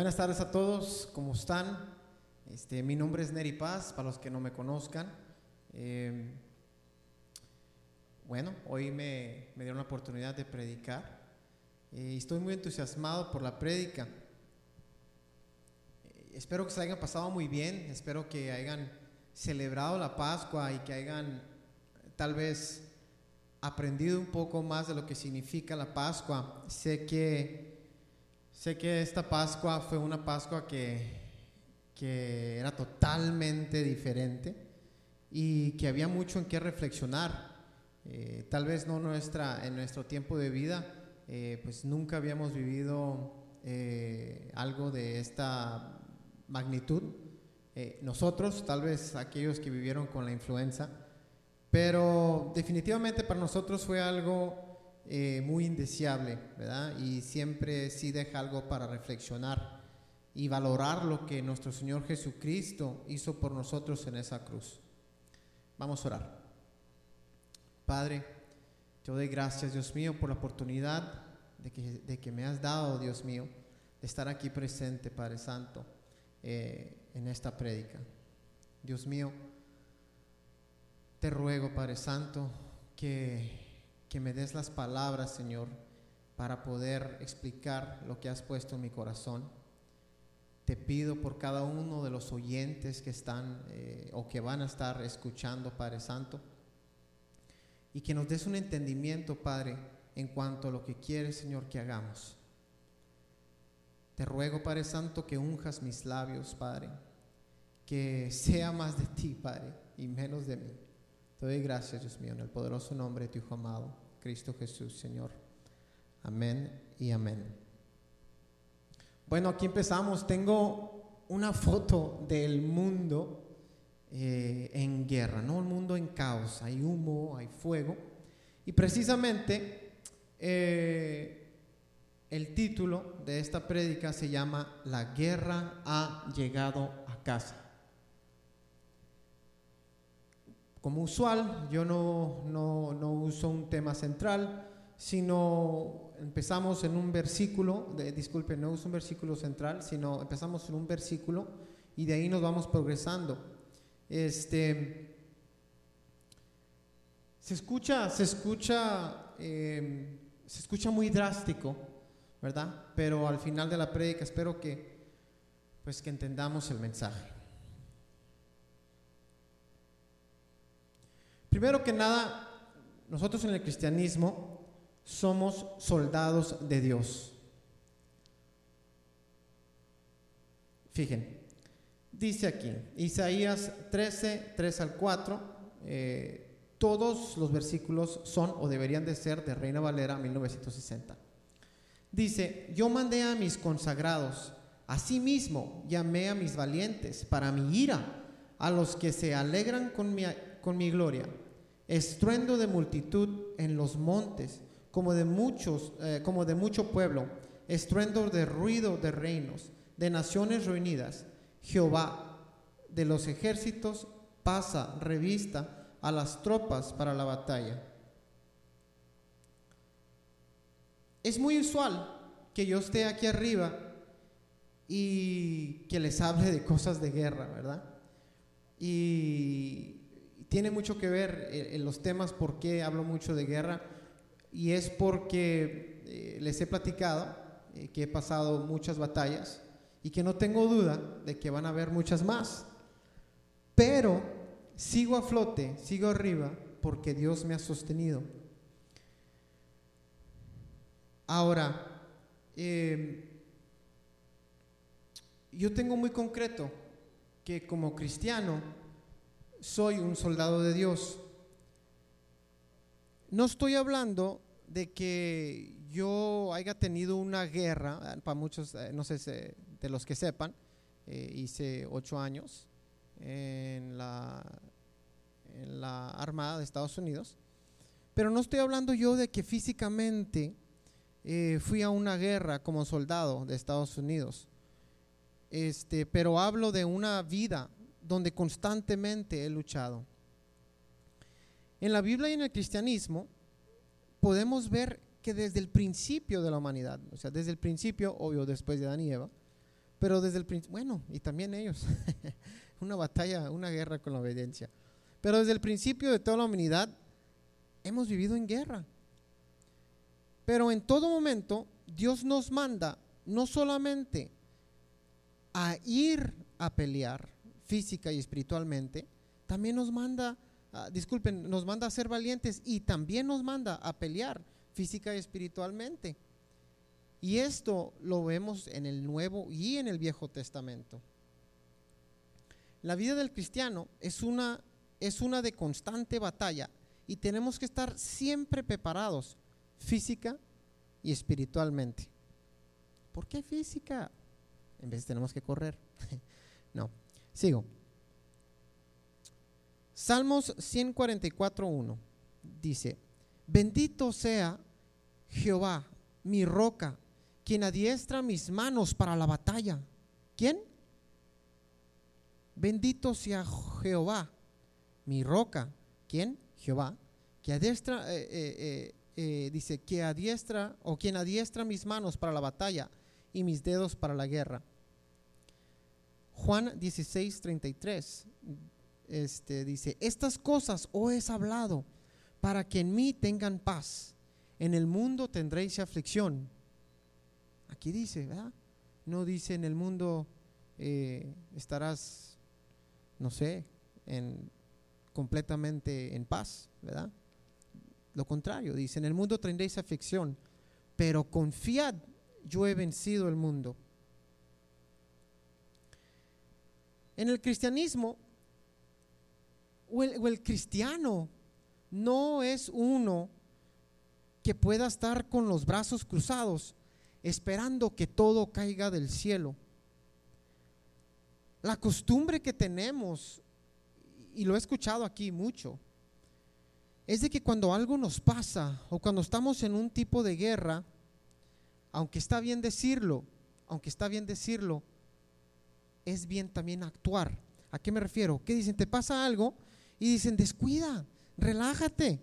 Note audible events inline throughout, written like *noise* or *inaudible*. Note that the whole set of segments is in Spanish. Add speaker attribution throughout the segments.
Speaker 1: Buenas tardes a todos, ¿cómo están? Este, mi nombre es Neri Paz, para los que no me conozcan. Eh, bueno, hoy me, me, dieron la oportunidad de predicar y estoy muy entusiasmado por la prédica. Eh, espero que se hayan pasado muy bien, espero que hayan celebrado la Pascua y que hayan tal vez aprendido un poco más de lo que significa la Pascua. Sé que, sé que esta Pascua fue una Pascua que, que era totalmente diferente y que había mucho en qué reflexionar. Eh, tal vez no nuestra, en nuestro tiempo de vida, eh, pues nunca habíamos vivido eh, algo de esta magnitud. nosotros, tal vez aquellos que vivieron con la influenza, pero definitivamente para nosotros fue algo eh, muy indeseable, ¿verdad? Y siempre sí deja algo para reflexionar y valorar lo que nuestro Señor Jesucristo hizo por nosotros en esa cruz. Vamos a orar. Padre, te doy gracias, Dios mío, por la oportunidad de que, de que me has dado, Dios mío, de estar aquí presente, Padre Santo, eh, en esta prédica. Dios mío, te ruego, Padre Santo, que, que me des las palabras, Señor, para poder explicar lo que has puesto en mi corazón. Te pido por cada uno de los oyentes que están eh, o que van a estar escuchando, Padre Santo, y que nos des un entendimiento, Padre, en cuanto a lo que quieres, Señor, que hagamos. Te ruego, Padre Santo, que unjas mis labios, Padre, que sea más de ti, Padre, y menos de mí. Te doy gracias, Dios mío, en el poderoso nombre de tu Hijo amado, Cristo Jesús, Señor. Amén y amén. Bueno, aquí empezamos. Tengo una foto del mundo eh, en guerra, ¿no? El mundo en caos. Hay humo, hay fuego. Y precisamente eh, el título de esta prédica se llama La guerra ha llegado a casa. Como usual, yo no, no, no, uso un tema central, sino empezamos en un versículo, de, disculpe, no uso un versículo central, sino empezamos en un versículo y de ahí nos vamos progresando. Este, se escucha, se escucha, eh, se escucha muy drástico, ¿verdad? Pero al final de la prédica espero que, pues, que entendamos el mensaje. Primero que nada, nosotros en el cristianismo somos soldados de Dios. Fíjense, dice aquí, Isaías 13, 3 al 4, eh, todos los versículos son o deberían de ser de Reina Valera 1960. Dice, yo mandé a mis consagrados, asimismo llamé a mis valientes para mi ira, a los que se alegran con mi con mi gloria. Estruendo de multitud en los montes, como de muchos, eh, como de mucho pueblo, estruendo de ruido de reinos, de naciones reunidas. Jehová de los ejércitos pasa revista a las tropas para la batalla. Es muy usual que yo esté aquí arriba y que les hable de cosas de guerra, ¿verdad? Y tiene mucho que ver eh, en los temas por qué hablo mucho de guerra y es porque eh, les he platicado eh, que he pasado muchas batallas y que no tengo duda de que van a haber muchas más. Pero sigo a flote, sigo arriba porque Dios me ha sostenido. Ahora, em, yo tengo muy concreto que como cristiano, soy un soldado de Dios. No estoy hablando de que yo haya tenido una guerra, para muchos, eh, no sé de los que sepan, eh, hice ocho años en la, en la Armada de Estados Unidos, pero no estoy hablando yo de que físicamente eh, fui a una guerra como soldado de Estados Unidos, este, pero hablo de una vida donde constantemente he luchado. En la Biblia y en el cristianismo podemos ver que desde el principio de la humanidad, o sea, desde el principio, obvio, después de Adán y Eva, pero desde el principio, bueno, y también ellos, *laughs* una batalla, una guerra con la obediencia. Pero desde el principio de toda la humanidad hemos vivido en guerra. Pero en todo momento Dios nos manda no solamente a ir a pelear física y espiritualmente, también nos manda, ah, disculpen, nos manda a ser valientes y también nos manda a pelear física y espiritualmente. Y esto lo vemos en el Nuevo y en el Viejo Testamento. La vida del cristiano es una, es una de constante batalla y tenemos que estar siempre preparados física y espiritualmente. ¿Por qué física? En vez tenemos que correr. *laughs* no, sigo. Salmos 144.1 dice, bendito sea Jehová, mi roca, quien adiestra mis manos para la batalla. ¿Quién? Bendito sea Jehová, mi roca. ¿Quién? Jehová, que adiestra, eh, eh, eh, dice, que adiestra o quien adiestra mis manos para la batalla y mis dedos para la guerra. Juan 16, 33 este, dice, estas cosas os he hablado para que en mí tengan paz. En el mundo tendréis aflicción, Aquí dice, ¿verdad? No dice en el mundo eh, estarás, no sé, en, completamente en paz, ¿verdad? Lo contrario, dice, en el mundo tendréis aflicción, pero confiad, yo he vencido el mundo. En el cristianismo, o el cristiano no es uno que pueda estar con los brazos cruzados esperando que todo caiga del cielo. La costumbre que tenemos, y lo he escuchado aquí mucho, es de que cuando algo nos pasa o cuando estamos en un tipo de guerra, aunque está bien decirlo, aunque está bien decirlo, es bien también actuar. ¿A qué me refiero? Que dicen, te pasa algo y dicen, descuida, relájate,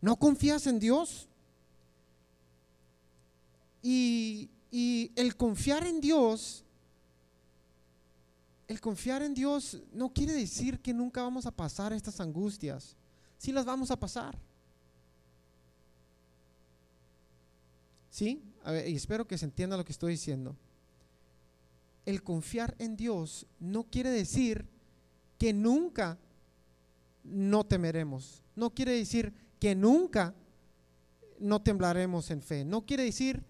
Speaker 1: no confías en Dios. Y, el confiar en Dios, el confiar en Dios no quiere decir que nunca vamos a pasar estas angustias. Sí las vamos a pasar. ¿Sí? y espero que se entienda lo que estoy diciendo. El confiar en Dios no quiere decir que nunca no temeremos. No quiere decir que nunca no temblaremos en fe. No quiere decir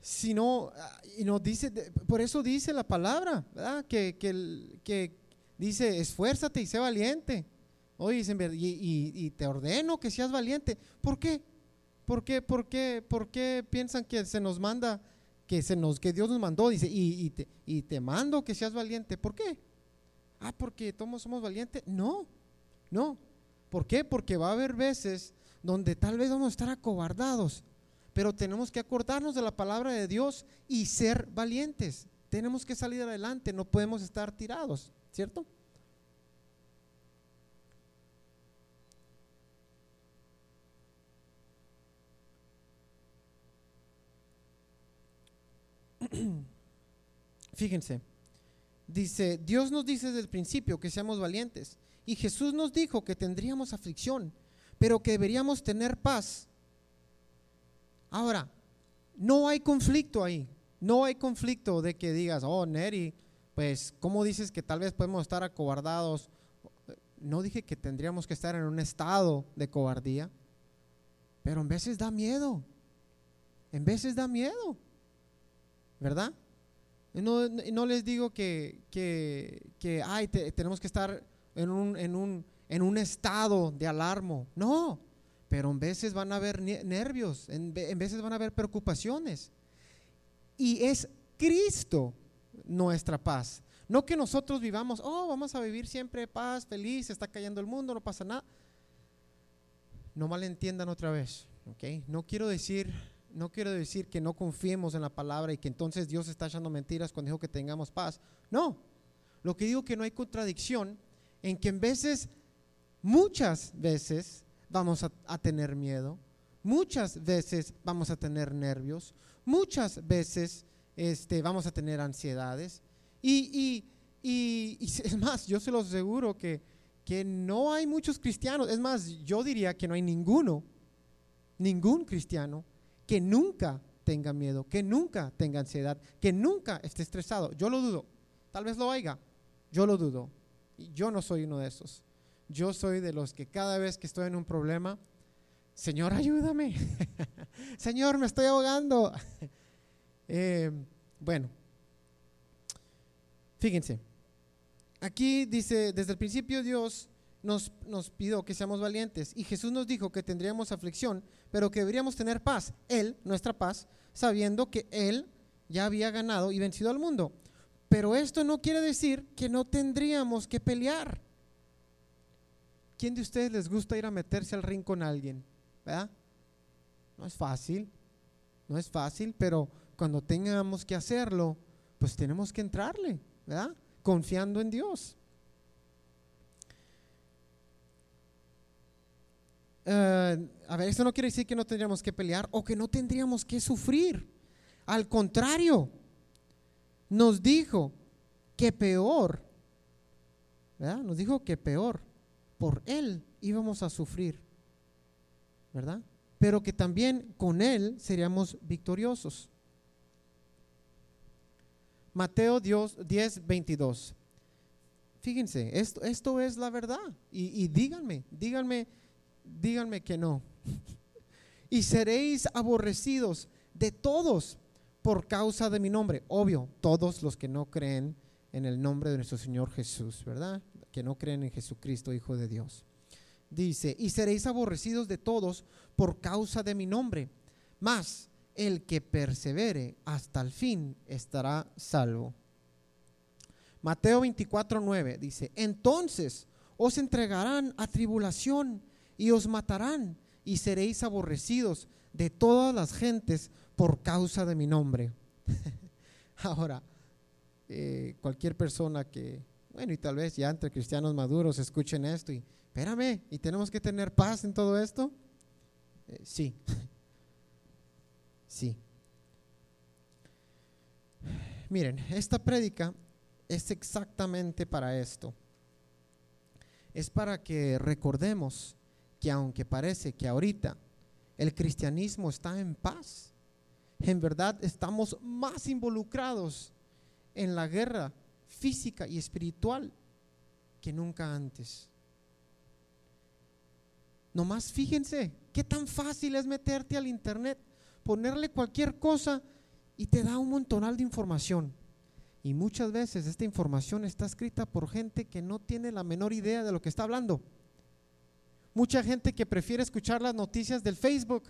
Speaker 1: sino, ah, y nos dice, por eso dice la palabra, ¿verdad? Que, que, dice, esfuérzate y sé valiente. Oye, y, y, te ordeno que seas valiente. ¿Por qué? ¿Por qué? ¿Por qué? ¿Por qué piensan que se nos manda, que, se nos, que Dios nos mandó? Dice, y, te, y te mando que seas valiente. ¿Por qué? Ah, porque todos somos valientes. No, no. ¿Por qué? Porque va a haber veces donde tal vez vamos a estar acobardados pero tenemos que acordarnos de la palabra de Dios y ser valientes. Tenemos que salir adelante, no podemos estar tirados, ¿cierto? *clears throat* Fíjense, dice, Dios nos dice desde el principio que seamos valientes y Jesús nos dijo que tendríamos aflicción, pero que deberíamos tener paz Ahora, no hay conflicto ahí. No hay conflicto de que digas, oh, Neri, pues, ¿cómo dices que tal vez podemos estar acobardados? No dije que tendríamos que estar en un estado de cobardía, pero en veces da miedo. En veces da miedo, ¿verdad? no, les digo que, que, que ay, tenemos que estar en un, en, un, en un estado de alarmo. No, pero en veces van a haber nervios, en, veces van a haber preocupaciones. Y es Cristo nuestra paz. No que nosotros vivamos, oh, vamos a vivir siempre paz, feliz, está cayendo el mundo, no pasa nada. No malentiendan otra vez, ¿ok? No quiero decir, no quiero decir que no confiemos en la palabra y que entonces Dios está echando mentiras cuando dijo que tengamos paz. No, lo que digo que no hay contradicción en que en veces, muchas veces, vamos a, tener miedo, muchas veces vamos a tener nervios, muchas veces este, vamos a tener ansiedades. Y, y, y, *laughs* es más, yo se lo aseguro que, que no hay muchos cristianos, es más, yo diría que no hay ninguno, ningún cristiano que nunca tenga miedo, que nunca tenga ansiedad, que nunca esté estresado. Yo lo dudo. Tal vez lo haya. Yo lo dudo. Y yo no soy uno de esos. Yo soy de los que cada vez que estoy en un problema, Señor, ayúdame. *laughs* Señor, me estoy ahogando. *laughs* Eh, bueno, fíjense. Aquí dice, desde el principio Dios nos, nos pidió que seamos valientes y Jesús nos dijo que tendríamos aflicción, pero que deberíamos tener paz. Él, nuestra paz, sabiendo que Él ya había ganado y vencido al mundo. Pero esto no quiere decir que no tendríamos que pelear. ¿Quién de ustedes les gusta ir a meterse al ring con alguien? ¿Verdad? No es fácil, no es fácil, pero cuando tengamos que hacerlo, pues tenemos que entrarle, ¿verdad? Confiando en Dios. Eh, a ver, esto no quiere decir que no tendríamos que pelear o que no tendríamos que sufrir. Al contrario, nos dijo que peor, ¿verdad? Nos dijo que peor, por Él íbamos a sufrir, ¿verdad? Pero que también con Él seríamos victoriosos. Mateo 10, 22. Fíjense, esto, esto es la verdad. Y, y díganme, díganme, díganme que no. *laughs* y seréis aborrecidos de todos por causa de mi nombre. Obvio, todos los que no creen en el nombre de nuestro Señor Jesús, ¿verdad? Que no creen en Jesucristo, Hijo de Dios. Dice, y seréis aborrecidos de todos por causa de mi nombre. Mas el que persevere hasta el fin estará salvo. Mateo 24, 9 dice, entonces os entregarán a tribulación y os matarán y seréis aborrecidos de todas las gentes por causa de mi nombre. *laughs* Ahora, eh, cualquier persona que, bueno, y tal vez ya entre cristianos maduros escuchen esto y, espérame, ¿y tenemos que tener paz en todo esto? Eh, sí, *laughs* sí. Miren, esta prédica es exactamente para esto. Es para que recordemos que aunque parece que ahorita el cristianismo está en paz, en verdad estamos más involucrados en la guerra física y espiritual que nunca antes. Nomás fíjense qué tan fácil es meterte al internet, ponerle cualquier cosa y te da un montonal de información. Y muchas veces esta información está escrita por gente que no tiene la menor idea de lo que está hablando. Mucha gente que prefiere escuchar las noticias del Facebook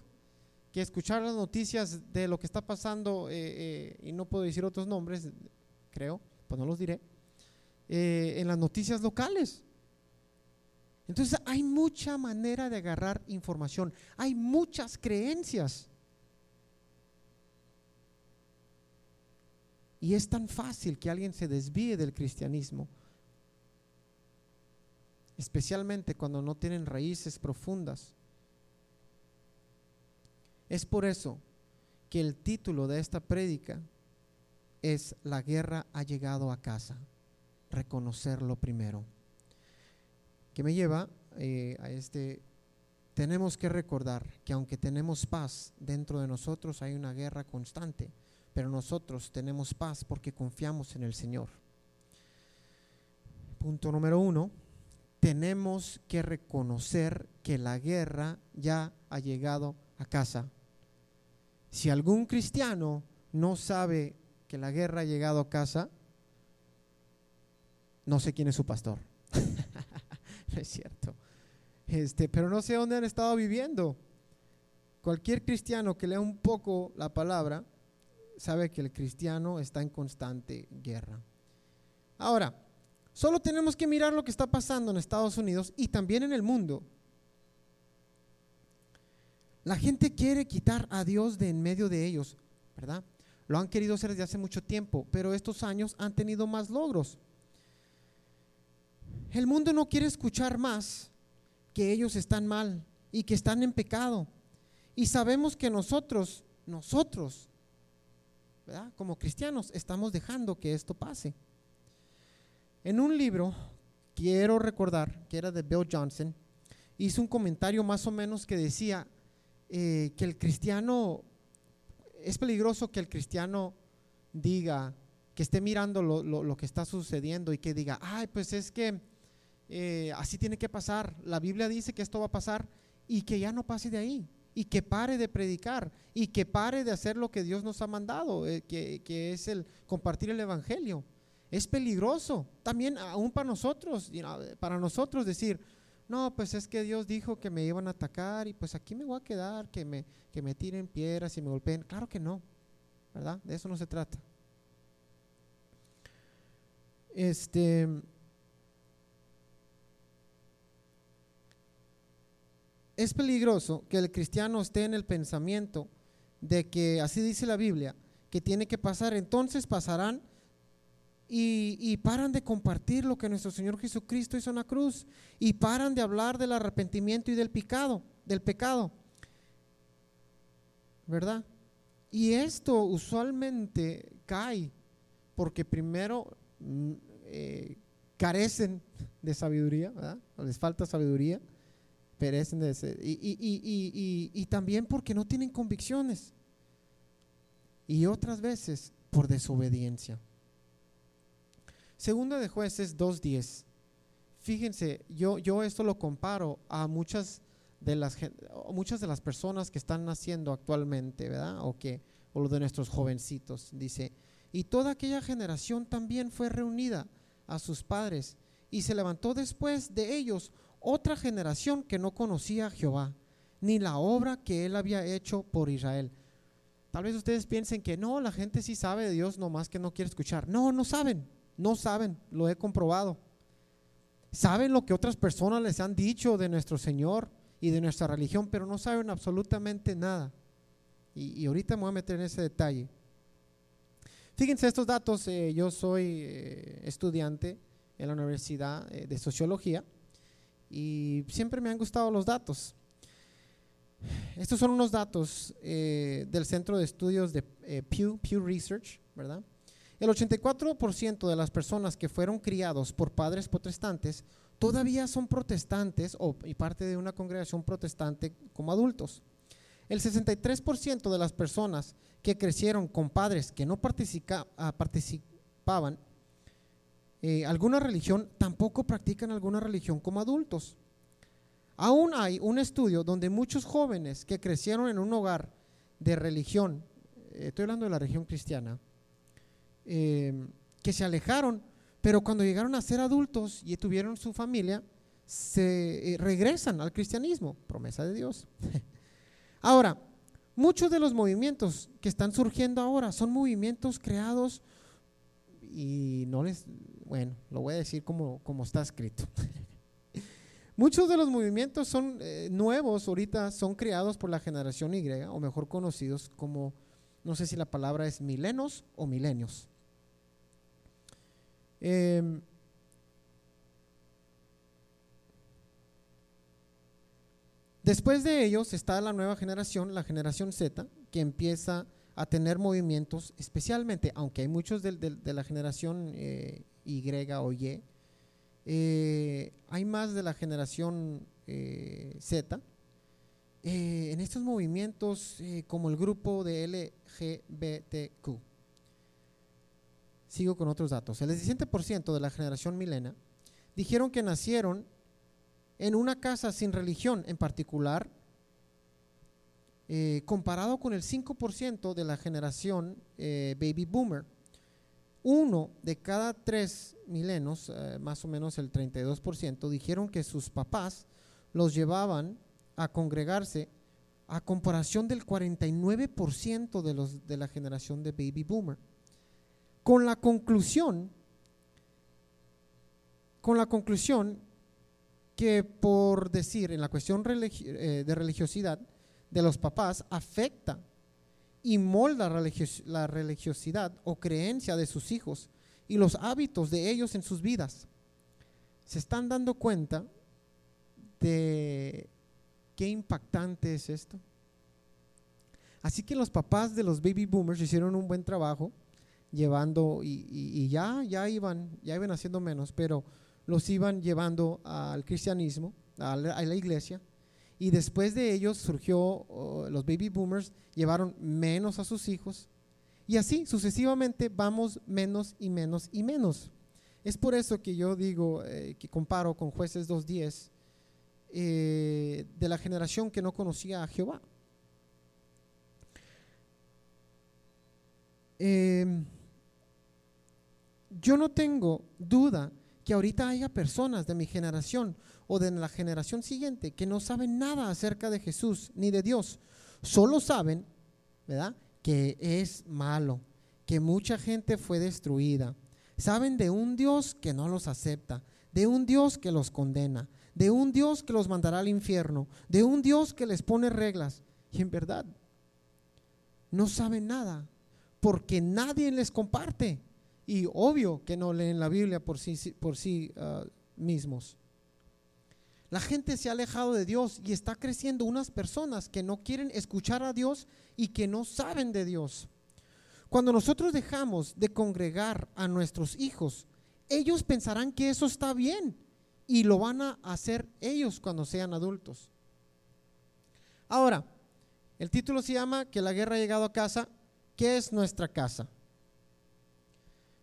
Speaker 1: que escuchar las noticias de lo que está pasando, eh, eh, y no puedo decir otros nombres, creo, pues no los diré, eh, en las noticias locales. Entonces hay mucha manera de agarrar información, hay muchas creencias. Y es tan fácil que alguien se desvíe del cristianismo, especialmente cuando no tienen raíces profundas. Es por eso que el título de esta prédica es La guerra ha llegado a casa. Reconocerlo primero. Que me lleva eh, a este, tenemos que recordar que aunque tenemos paz dentro de nosotros, hay una guerra constante, pero nosotros tenemos paz porque confiamos en el Señor. Punto número uno, tenemos que reconocer que la guerra ya ha llegado a casa. Si algún cristiano no sabe que la guerra ha llegado a casa, no sé quién es su pastor. no *laughs* es cierto. Este, pero no sé dónde han estado viviendo. Cualquier cristiano que lea un poco la palabra sabe que el cristiano está en constante guerra. Ahora, solo tenemos que mirar lo que está pasando en Estados Unidos y también en el mundo. La gente quiere quitar a Dios de en medio de ellos, ¿verdad? Lo han querido hacer desde hace mucho tiempo, pero estos años han tenido más logros. El mundo no quiere escuchar más que ellos están mal y que están en pecado. Y sabemos que nosotros, nosotros, Como cristianos estamos dejando que esto pase. En un libro, quiero recordar que era de Bill Johnson, hizo un comentario más o menos que decía eh, que el cristiano, es peligroso que el cristiano diga, que esté mirando lo, que está sucediendo y que diga, ay, pues es que eh, así tiene que pasar, la Biblia dice que esto va a pasar y que ya no pase de ahí y que pare de predicar y que pare de hacer lo que Dios nos ha mandado, eh, que, es el compartir el Evangelio. Es peligroso, también aún para nosotros, para nosotros decir, no, pues es que Dios dijo que me iban a atacar y pues aquí me voy a quedar, que me, que me tiren piedras y me golpeen. Claro que no, ¿verdad? De eso no se trata. Este, es peligroso que el cristiano esté en el pensamiento de que, así dice la Biblia, que tiene que pasar, entonces pasarán y, paran de compartir lo que nuestro Señor Jesucristo hizo en la cruz y paran de hablar del arrepentimiento y del pecado, del pecado. ¿Verdad? Y esto usualmente cae porque primero mm, eh, carecen de sabiduría, ¿verdad? les falta sabiduría perecen de ese, y, también porque no tienen convicciones. Y otras veces por desobediencia. Segunda de jueces 2.10. Fíjense, yo, yo esto lo comparo a muchas de las, muchas de las personas que están naciendo actualmente, ¿verdad? O, que, o lo de nuestros jovencitos. Dice, y toda aquella generación también fue reunida a sus padres y se levantó después de ellos otra generación que no conocía a Jehová, ni la obra que él había hecho por Israel. Tal vez ustedes piensen que no, la gente sí sabe de Dios, nomás que no quiere escuchar. No, no saben, no saben, lo he comprobado. Saben lo que otras personas les han dicho de nuestro Señor y de nuestra religión, pero no saben absolutamente nada. Y, ahorita me voy a meter en ese detalle. Fíjense estos datos, eh, yo soy eh, estudiante en la Universidad eh, de Sociología y siempre me han gustado los datos. Estos son unos datos del Centro de Estudios de Pew, Pew Research, ¿verdad? El 84% de las personas que fueron criados por padres protestantes todavía son protestantes o y parte de una congregación protestante como adultos. El 63% de las personas que crecieron con padres que no ah, participaban eh, alguna religión, tampoco practican alguna religión como adultos. Aún hay un estudio donde muchos jóvenes que crecieron en un hogar de religión, eh, estoy hablando de la religión cristiana, eh, que se alejaron, pero cuando llegaron a ser adultos y tuvieron su familia, se regresan al cristianismo, promesa de Dios. *laughs* ahora, muchos de los movimientos que están surgiendo ahora son movimientos creados y no les, bueno, lo voy a decir como, como está escrito. *laughs* Muchos de los movimientos son eh, nuevos, ahorita son creados por la generación Y, o mejor conocidos como, no sé si la palabra es milenos o milenios. Em, después de ellos está la nueva generación, la generación Z, que empieza a tener movimientos, especialmente, aunque hay muchos de, la generación eh, Y o Y, eh, hay más de la generación eh, Z. en estos movimientos como el grupo de LGBTQ. Sigo con otros datos. El 17% de la generación milena dijeron que nacieron en una casa sin religión, en particular eh, comparado con el 5% de la generación eh, baby boomer. Uno de cada tres milenos, eh, más o menos el 32%, dijeron que sus papás los llevaban a congregarse a comparación del 49% de, los, de la generación de baby boomer. Con la conclusión, con la conclusión que por decir en la cuestión de religiosidad, de los papás afecta y molda la religiosidad o creencia de sus hijos y los hábitos de ellos en sus vidas. ¿Se están dando cuenta de qué impactante es esto? Así que los papás de los baby boomers hicieron un buen trabajo llevando y, ya, ya iban, ya iban haciendo menos, pero los iban llevando al cristianismo, a la, iglesia. Y después de ellos surgió, los baby boomers llevaron menos a sus hijos. Y así sucesivamente vamos menos y menos y menos. Es por eso que yo digo, eh, que comparo con jueces 2.10, eh, de la generación que no conocía a Jehová. Em, yo no tengo duda que ahorita haya personas de mi generación o de la generación siguiente que no saben nada acerca de Jesús ni de Dios. Solo saben, ¿verdad? Que es malo, que mucha gente fue destruida. Saben de un Dios que no los acepta, de un Dios que los condena, de un Dios que los mandará al infierno, de un Dios que les pone reglas. Y en verdad, no saben nada, porque nadie les comparte. Y obvio que no leen la Biblia por sí, por sí ah, mismos. La gente se ha alejado de Dios y está creciendo unas personas que no quieren escuchar a Dios y que no saben de Dios. Cuando nosotros dejamos de congregar a nuestros hijos, ellos pensarán que eso está bien y lo van a hacer ellos cuando sean adultos. Ahora, el título se llama Que la guerra ha llegado a casa. ¿Qué es nuestra casa?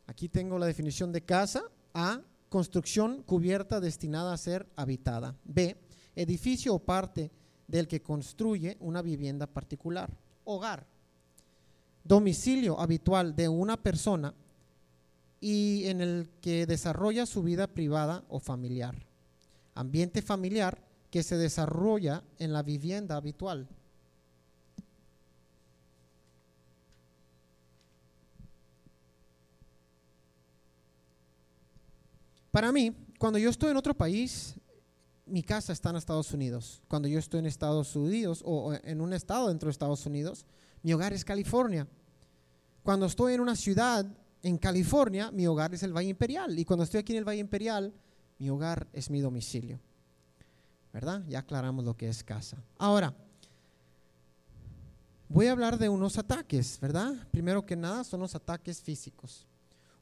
Speaker 1: Aquí tengo la definición de casa. A, construcción cubierta destinada a ser habitada. B, edificio o parte del que construye una vivienda particular. Hogar, domicilio habitual de una persona y en el que desarrolla su vida privada o familiar. Ambiente familiar que se desarrolla en la vivienda habitual. Para mí, cuando yo estoy en otro país, mi casa está en Estados Unidos. Cuando yo estoy en Estados Unidos o en un estado dentro de Estados Unidos, mi hogar es California. Cuando estoy en una ciudad en California, mi hogar es el Valle Imperial. Y cuando estoy aquí en el Valle Imperial, mi hogar es mi domicilio. ¿Verdad? Ya aclaramos lo que es casa. Ahora, voy a hablar de unos ataques, ¿verdad? Primero que nada, son los ataques físicos.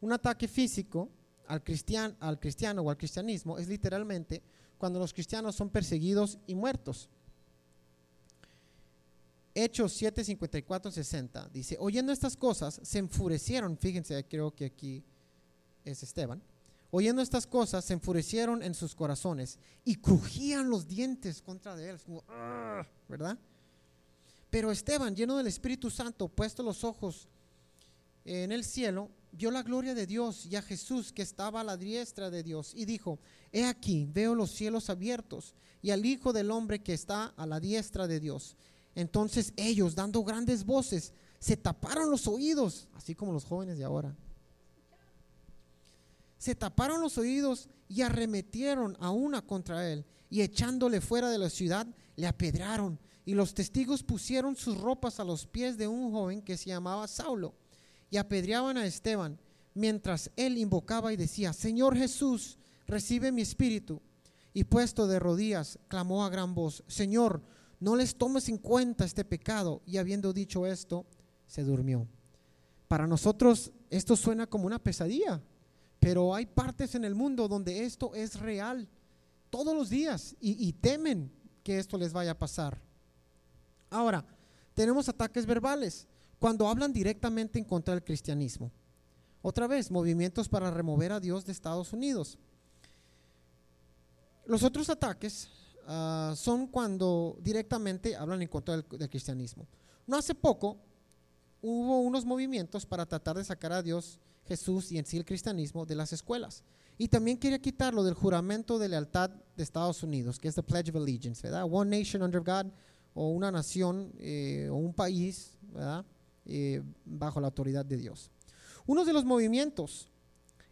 Speaker 1: Un ataque físico al, al cristiano o al cristianismo es literalmente cuando los cristianos son perseguidos y muertos. Hechos 7, 54, 60 dice, oyendo estas cosas, se enfurecieron, fíjense, creo que aquí es Esteban, oyendo estas cosas, se enfurecieron en sus corazones y crujían los dientes contra de él, ¿verdad? Pero Esteban, lleno del Espíritu Santo, puesto los ojos en el cielo, vio la gloria de Dios y a Jesús que estaba a la diestra de Dios y dijo, he aquí, veo los cielos abiertos y al Hijo del Hombre que está a la diestra de Dios. Entonces ellos, dando grandes voces, se taparon los oídos, así como los jóvenes de ahora. Se taparon los oídos y arremetieron a una contra él y echándole fuera de la ciudad, le apedraron. Y los testigos pusieron sus ropas a los pies de un joven que se llamaba Saulo y apedreaban a Esteban mientras él invocaba y decía, Señor Jesús, recibe mi espíritu. Y puesto de rodillas, clamó a gran voz, Señor, no les tomes en cuenta este pecado. Y habiendo dicho esto, se durmió. Para nosotros esto suena como una pesadilla, pero hay partes en el mundo donde esto es real todos los días y, temen que esto les vaya a pasar. Ahora, tenemos ataques verbales cuando hablan directamente en contra del cristianismo. Otra vez, movimientos para remover a Dios de Estados Unidos. Los otros ataques Ah, son cuando directamente hablan en contra del, cristianismo. No hace poco hubo unos movimientos para tratar de sacar a Dios, Jesús y en sí el cristianismo de las escuelas. Y también quería quitarlo del juramento de lealtad de Estados Unidos, que es the Pledge of Allegiance, ¿verdad? One nation under God, o una nación eh, o un país, ¿verdad? Eh, bajo la autoridad de Dios. Uno de los movimientos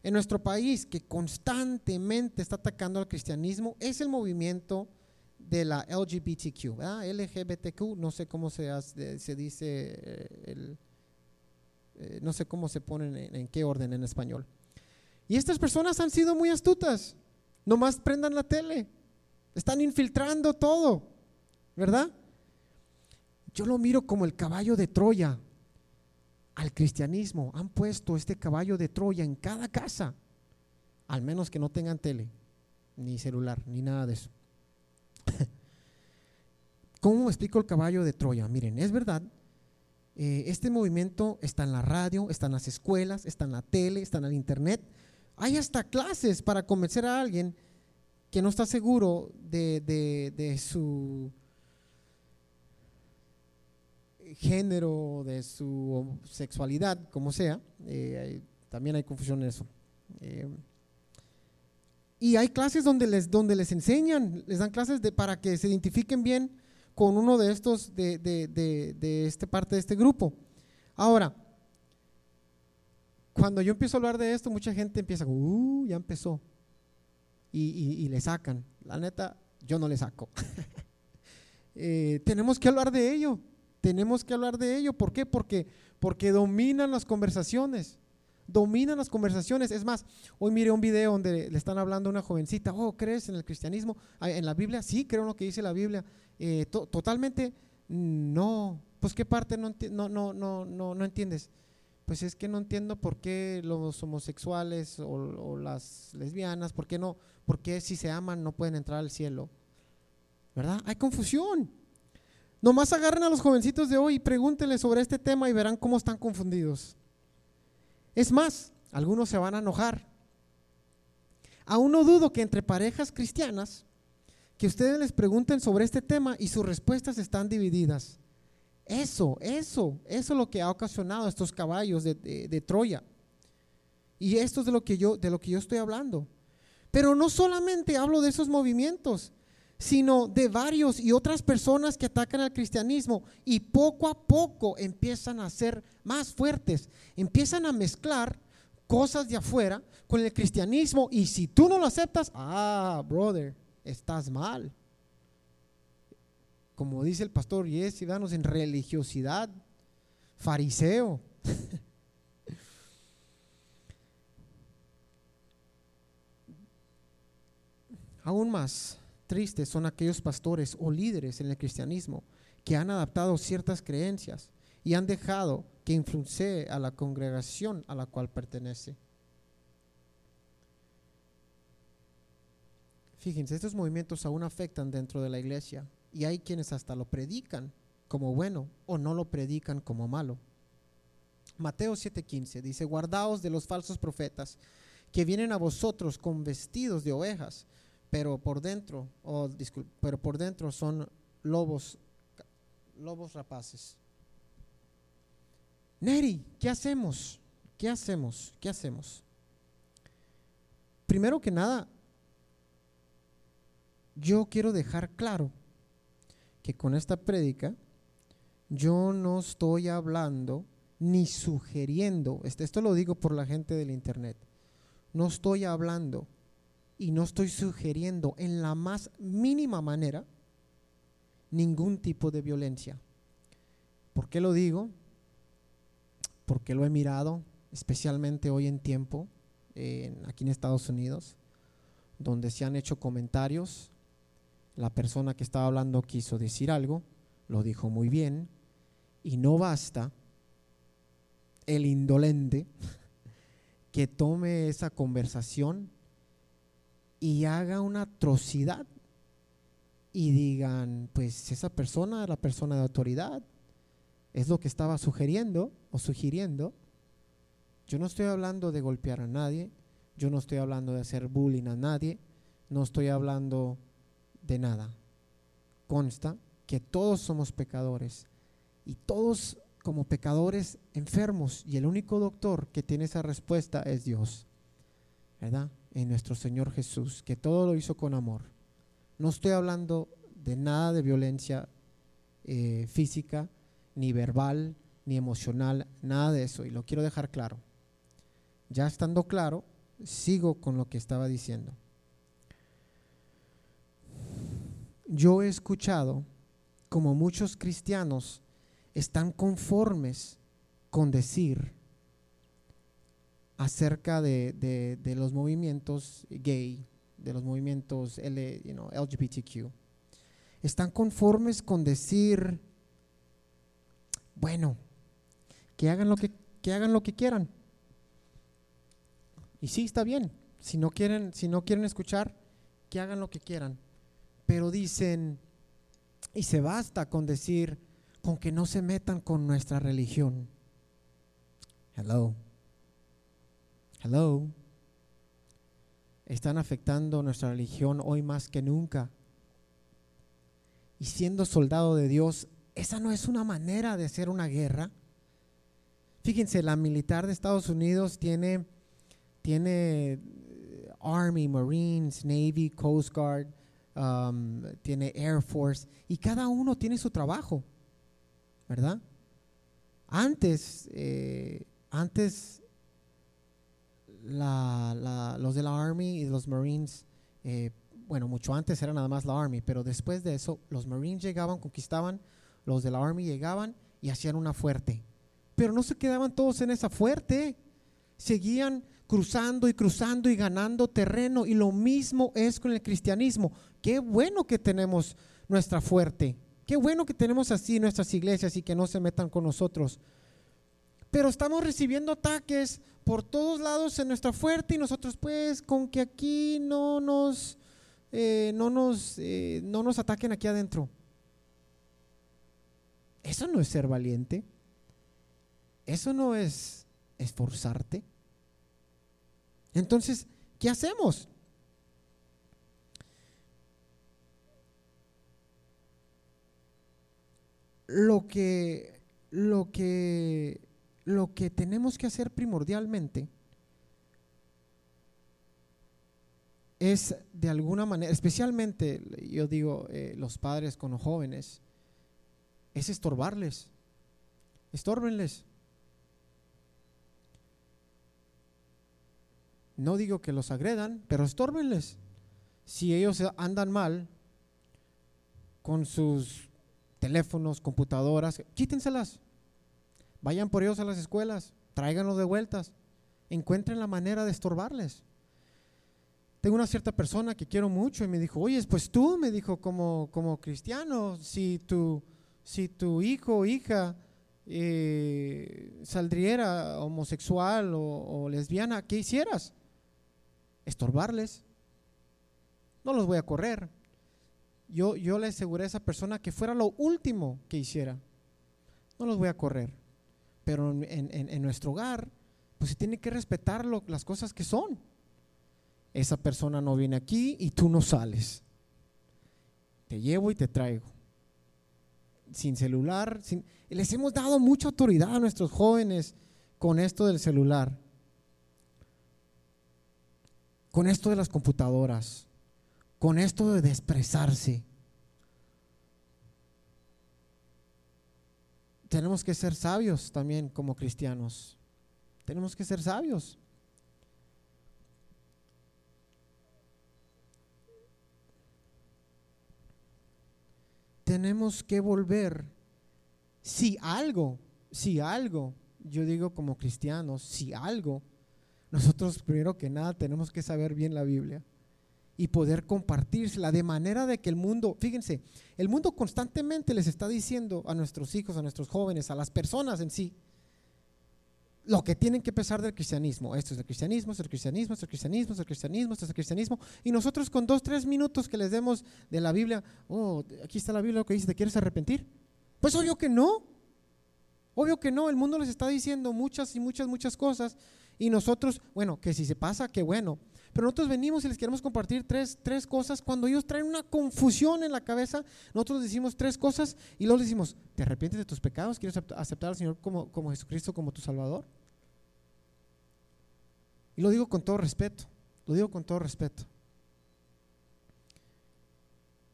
Speaker 1: en nuestro país que constantemente está atacando al cristianismo es el movimiento de la LGBTQ, LGBTQ, no sé cómo se, dice, eh, eh, no sé cómo se ponen en, en, qué orden en español. Y estas personas han sido muy astutas, nomás prendan la tele, están infiltrando todo, ¿verdad? yo lo miro como el caballo de Troya al cristianismo. Han puesto este caballo de Troya en cada casa, al menos que no tengan tele, ni celular, ni nada de eso. *laughs* ¿Cómo explico el caballo de Troya? Miren, es verdad, eh, este movimiento está en la radio, está en las escuelas, está en la tele, está en el internet. Hay hasta clases para convencer a alguien que no está seguro de, su género, de su sexualidad, como sea. Eh, también hay confusión en eso. Eh, y hay clases donde les, donde les enseñan, les dan clases de, para que se identifiquen bien con uno de estos, de, de, de, este parte de este grupo. Ahora, cuando yo empiezo a hablar de esto, mucha gente empieza, uh, ya empezó. Y, y, le sacan. La neta, yo no le saco. *laughs* Eh, tenemos que hablar de ello. Tenemos que hablar de ello. ¿Por qué? Porque, porque dominan las conversaciones dominan las conversaciones. Es más, hoy miré un video donde le están hablando a una jovencita, oh, ¿crees en el cristianismo? ¿En la Biblia? Sí, creo en lo que dice la Biblia. Eh, totalmente no. Pues qué parte no, no, no, no, no, no entiendes. Pues es que no entiendo por qué los homosexuales o, las lesbianas, por qué no, por qué si se aman no pueden entrar al cielo. ¿Verdad? Hay confusión. Nomás agarren a los jovencitos de hoy y pregúntenles sobre este tema y verán cómo están confundidos. Es más, algunos se van a enojar. Aún no dudo que entre parejas cristianas, que ustedes les pregunten sobre este tema y sus respuestas están divididas. Eso, eso, eso es lo que ha ocasionado estos caballos de, Troya. Y esto es de lo, que yo, de lo que yo estoy hablando. Pero no solamente hablo de esos movimientos, sino de varios y otras personas que atacan al cristianismo y poco a poco empiezan a ser más fuertes, empiezan a mezclar cosas de afuera con el cristianismo y si tú no lo aceptas, ah, brother, estás mal. Como dice el pastor Yes, danos en religiosidad, fariseo. *laughs* Aún más, tristes son aquellos pastores o líderes en el cristianismo que han adaptado ciertas creencias y han dejado que influencie a la congregación a la cual pertenece. Fíjense, estos movimientos aún afectan dentro de la iglesia y hay quienes hasta lo predican como bueno o no lo predican como malo. Mateo 7:15 dice, guardaos de los falsos profetas que vienen a vosotros con vestidos de ovejas, pero por dentro, pero por dentro son lobos, lobos rapaces. Neri, ¿qué hacemos? ¿Qué hacemos? ¿Qué hacemos? Primero que nada, yo quiero dejar claro que con esta prédica yo no estoy hablando ni sugiriendo, esto lo digo por la gente del internet, no estoy hablando y no estoy sugiriendo en la más mínima manera ningún tipo de violencia. ¿Por qué lo digo? Porque lo he mirado, especialmente hoy en tiempo, aquí en Estados Unidos, donde se han hecho comentarios. La persona que estaba hablando quiso decir algo, lo dijo muy bien, y no basta el indolente *laughs* que tome esa conversación y haga una atrocidad y digan, pues esa persona, la persona de autoridad, es lo que estaba sugiriendo o sugiriendo. Yo no estoy hablando de golpear a nadie, yo no estoy hablando de hacer bullying a nadie, no estoy hablando de nada. Consta que todos somos pecadores y todos como pecadores enfermos y el único doctor que tiene esa respuesta es Dios. ¿Verdad? En nuestro Señor Jesús, que todo lo hizo con amor. No estoy hablando de nada de violencia eh, física, ni verbal, ni emocional, nada de eso, y lo quiero dejar claro. Ya estando claro, sigo con lo que estaba diciendo. Yo he escuchado como muchos cristianos están conformes con decir acerca de, los movimientos gay, de los movimientos LGBTQ. Están conformes con decir, bueno, que hagan lo que, que hagan lo que quieran. Y sí, está bien. Si no quieren, si no quieren escuchar, que hagan lo que quieran. Pero dicen, y se basta con decir, con que no se metan con nuestra religión. Hello. Hello. Están afectando nuestra religión hoy más que nunca. Y siendo soldado de Dios, esa no es una manera de hacer una guerra. Fíjense, la militar de Estados Unidos tiene, tiene eh, Army, Marines, Navy, Coast Guard, um, tiene Air Force, y cada uno tiene su trabajo, ¿verdad? Antes, eh, antes los de la Army y los Marines, eh, bueno, mucho antes era nada más la Army, pero después de eso los Marines llegaban, conquistaban, los de la Army llegaban y hacían una fuerte. Pero no se quedaban todos en esa fuerte, seguían cruzando y cruzando y ganando terreno. Y lo mismo es con el cristianismo. Qué bueno que tenemos nuestra fuerte. Qué bueno que tenemos así nuestras iglesias y que no se metan con nosotros. Pero estamos recibiendo ataques por todos lados en nuestra fuerte y nosotros pues con que aquí no nos, eh, no nos, eh, no nos ataquen aquí adentro. Eso no es ser valiente. Eso no es esforzarte. Entonces, ¿qué hacemos? Lo que, lo que, lo que tenemos que hacer primordialmente es de alguna manera, especialmente yo digo eh, los padres con los jóvenes, es estorbarles, estórbenles. No digo que los agredan, pero estórbenles. Si ellos andan mal con sus teléfonos, computadoras, quítenselas. Vayan por ellos a las escuelas, tráiganlos de vueltas. Encuentren la manera de estorbarles. Tengo una cierta persona que quiero mucho y me dijo, oye, pues tú, me dijo, como, como cristiano, si tu, si tu hijo o hija eh, saldría homosexual o lesbiana, ¿qué hicieras? estorbarles. No los voy a correr. Yo, yo le aseguré a esa persona que fuera lo último que hiciera. No los voy a correr. Pero en, nuestro hogar, pues se tiene que respetar las cosas que son. Esa persona no viene aquí y tú no sales. Te llevo y te traigo. Sin celular. Sin, les hemos dado mucha autoridad a nuestros jóvenes con esto del celular con esto de las computadoras, con esto de expresarse. Tenemos que ser sabios también como cristianos. Tenemos que ser sabios. Tenemos que volver, si algo, si algo, yo digo como cristianos, si algo nosotros primero que nada tenemos que saber bien la Biblia y poder compartírsela de manera de que el mundo, fíjense, el mundo constantemente les está diciendo a nuestros hijos, a nuestros jóvenes, a las personas en sí, lo que tienen que pensar del cristianismo. Esto es el cristianismo, esto es el cristianismo, esto es el cristianismo, esto es el cristianismo, esto es el cristianismo. Y nosotros con dos, tres minutos que les demos de la Biblia, oh, aquí está la Biblia lo que dice, ¿te quieres arrepentir? Pues obvio que no. Obvio que no, el mundo les está diciendo muchas y muchas, muchas cosas y nosotros, bueno, que si se pasa, qué bueno. Pero nosotros venimos y les queremos compartir tres, tres cosas. Cuando ellos traen una confusión en la cabeza, nosotros decimos tres cosas y luego decimos, ¿te arrepientes de tus pecados? ¿Quieres aceptar al Señor como, como Jesucristo, como tu Salvador? Y lo digo con todo respeto, lo digo con todo respeto.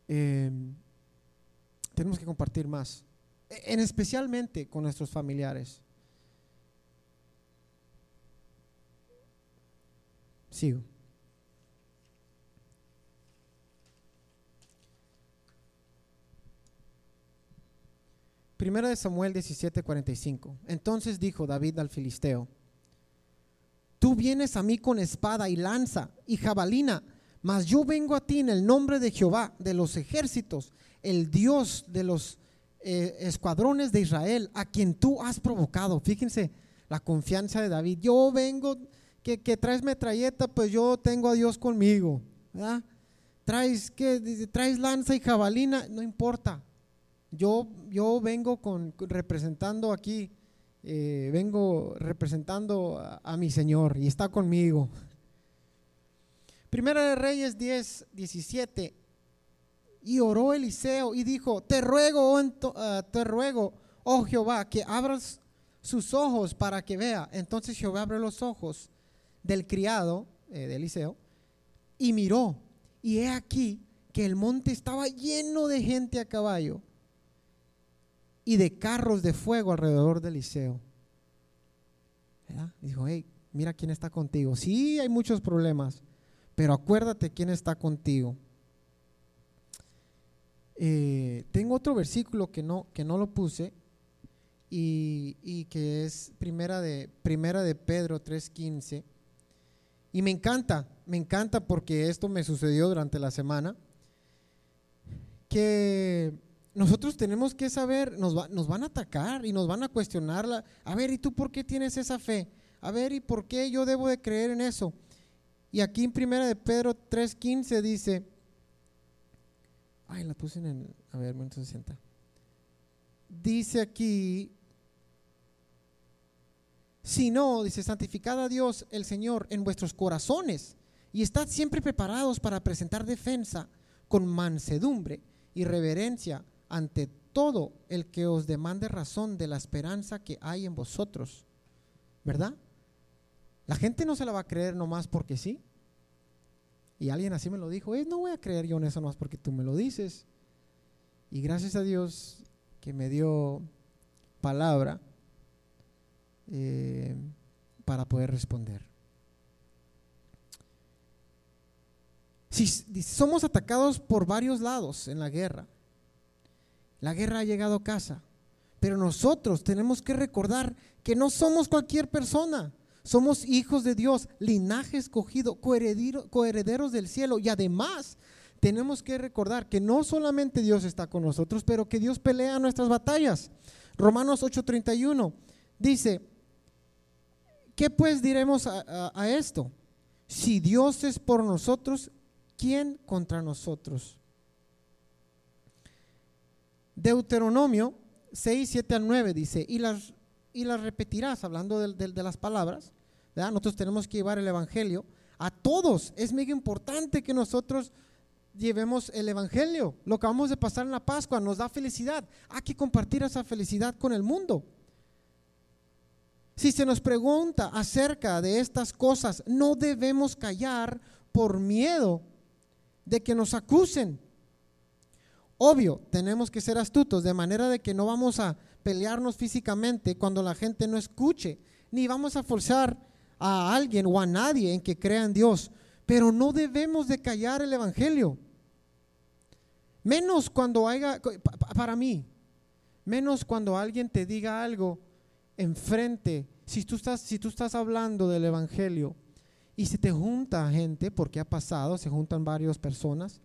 Speaker 1: Em, tenemos que compartir más, en especialmente con nuestros familiares. Sigo. Primera de Samuel 17:45. Entonces dijo David al filisteo, tú vienes a mí con espada y lanza y jabalina, mas yo vengo a ti en el nombre de Jehová, de los ejércitos, el Dios de los eh, escuadrones de Israel, a quien tú has provocado. Fíjense la confianza de David. Yo vengo, que, que traes metralleta, pues yo tengo a Dios conmigo. Traes, que traes lanza y jabalina, no importa. Yo, yo vengo con, representando aquí, eh, vengo representando a, mi Señor y está conmigo. Primera de Reyes 10, 17. Y oró Eliseo y dijo, te ruego, oh, ah, te ruego, oh Jehová, que abras sus ojos para que vea. Entonces Jehová abrió los ojos del criado eh, de Eliseo y miró. Y he aquí que el monte estaba lleno de gente a caballo y de carros de fuego alrededor de Eliseo. Dijo, hey, mira quién está contigo. Sí, hay muchos problemas, pero acuérdate quién está contigo. Eh, tengo otro versículo que no, que no lo puse y, que es primera de, primera de Pedro 3.15. Y me encanta, me encanta porque esto me sucedió durante la semana, que nosotros tenemos que saber, nos, nos van a atacar y nos van a cuestionar. a ver, ¿y tú por qué tienes esa fe? A ver, ¿y por qué yo debo de creer en eso? Y aquí en primera de Pedro 3.15 dice, Ay, la puse en el. A ver, se sienta. Dice aquí. Si no, dice, santificad a Dios el Señor en vuestros corazones y estad siempre preparados para presentar defensa con mansedumbre y reverencia ante todo el que os demande razón de la esperanza que hay en vosotros. ¿Verdad? La gente no se la va a creer nomás porque sí. Y alguien así me lo dijo, no voy a creer yo en eso más porque tú me lo dices. Y gracias a Dios que me dio palabra eh, para poder responder. Si, somos atacados por varios lados en la guerra, la guerra ha llegado a casa, pero nosotros tenemos que recordar que no somos cualquier persona. Somos hijos de Dios, linaje escogido, coherederos del cielo. Y además tenemos que recordar que no solamente Dios está con nosotros, pero que Dios pelea nuestras batallas. Romanos 8:31 dice, ¿qué pues diremos a, a esto? Si Dios es por nosotros, ¿quién contra nosotros? Deuteronomio 6, 7 al 9 dice, y las y las repetirás, hablando de, las palabras. Nosotros tenemos que llevar el Evangelio a todos. Es muy importante que nosotros llevemos el Evangelio. Lo que vamos de pasar en la Pascua nos da felicidad. Hay que compartir esa felicidad con el mundo. Si se nos pregunta acerca de estas cosas, no debemos callar por miedo de que nos acusen. Obvio, tenemos que ser astutos de manera de que no vamos a pelearnos físicamente cuando la gente no escuche, ni vamos a forzar a alguien o a nadie en que crea en Dios, pero no debemos de callar el Evangelio. Menos cuando haya, para mí, menos cuando alguien te diga algo enfrente, si tú estás, si tú estás hablando del Evangelio y se te junta gente, porque ha pasado, se juntan varias personas,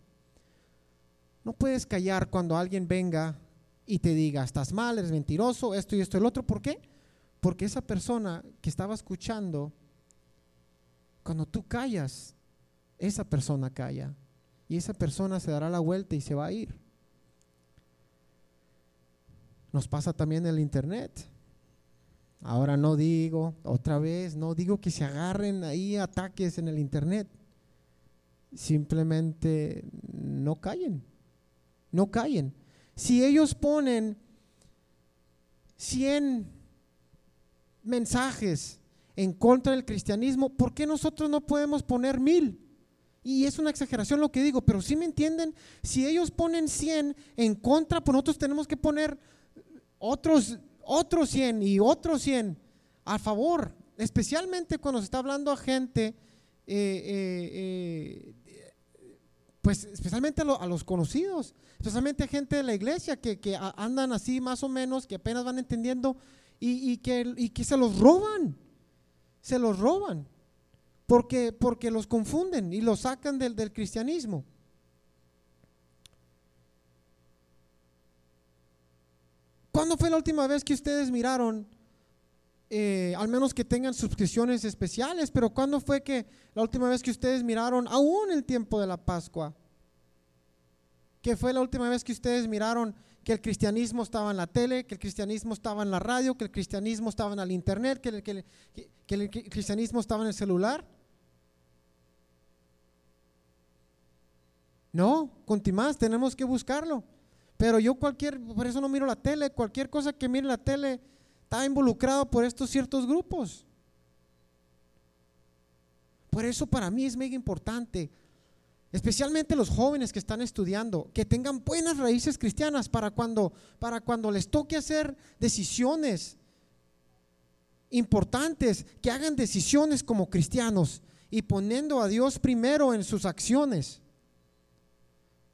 Speaker 1: no puedes callar cuando alguien venga y te diga, estás mal, eres mentiroso, esto y esto y el otro. ¿Por qué? Porque esa persona que estaba escuchando, cuando tú callas, esa persona calla. Y esa persona se dará la vuelta y se va a ir. Nos pasa también en el Internet. Ahora no digo, otra vez, no digo que se agarren ahí ataques en el Internet. Simplemente no callen, no callen. Si ellos ponen 100 mensajes en contra del cristianismo, ¿por qué nosotros no podemos poner mil? Y es una exageración lo que digo, pero si me entienden, si ellos ponen 100 en contra, pues nosotros tenemos que poner otros, otros 100 y otros 100 a favor, especialmente cuando se está hablando a gente, eh, eh, eh, pues especialmente a los conocidos especialmente gente de la iglesia que, andan así más o menos, que apenas van entendiendo y, que, que se los roban, se los roban, porque, porque los confunden y los sacan del, del cristianismo. ¿Cuándo fue la última vez que ustedes miraron, eh, al menos que tengan suscripciones especiales, pero cuándo fue que la última vez que ustedes miraron, aún el tiempo de la Pascua? ¿Qué fue la última vez que ustedes miraron que el cristianismo estaba en la tele, que el cristianismo estaba en la radio, que el cristianismo estaba en el internet, que el, cristianismo estaba en el celular? No, continuamos, tenemos que buscarlo. Pero yo cualquier, por eso no miro la tele, cualquier cosa que mire la tele está involucrado por estos ciertos grupos. Por eso para mí es mega importante, especialmente los jóvenes que están estudiando, que tengan buenas raíces cristianas para cuando, para cuando les toque hacer decisiones importantes, que hagan decisiones como cristianos y poniendo a Dios primero en sus acciones.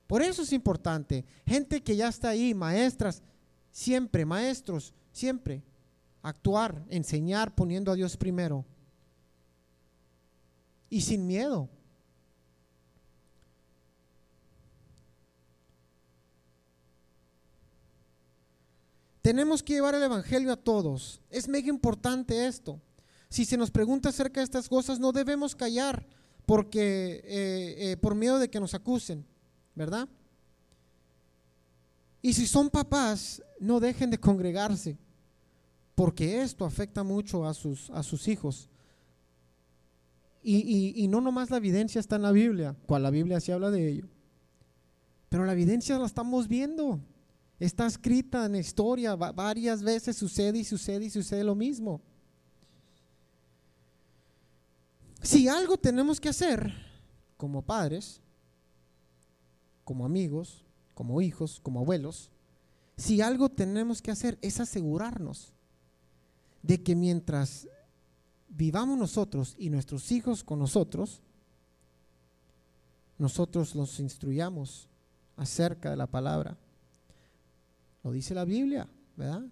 Speaker 1: Por eso es importante. Gente que ya está ahí, maestras, siempre, maestros, siempre. Actuar, enseñar poniendo a Dios primero. Y sin miedo. Tenemos que llevar el Evangelio a todos. Es mega importante esto. Si se nos pregunta acerca de estas cosas, no debemos callar porque eh, eh, por miedo de que nos acusen. ¿verdad? Y si son papás, no dejen de congregarse, porque esto afecta mucho a sus, a sus hijos. Y, no nomás la evidencia está en la Biblia, cual la Biblia sí habla de ello, pero la evidencia la estamos viendo. Está escrita en la historia, varias veces sucede y sucede y sucede lo mismo. Si algo tenemos que hacer como padres, como amigos, como hijos, como abuelos, si algo tenemos que hacer es asegurarnos de que mientras vivamos nosotros y nuestros hijos con nosotros, nosotros los instruyamos acerca de la palabra. Lo dice la Biblia, ¿verdad?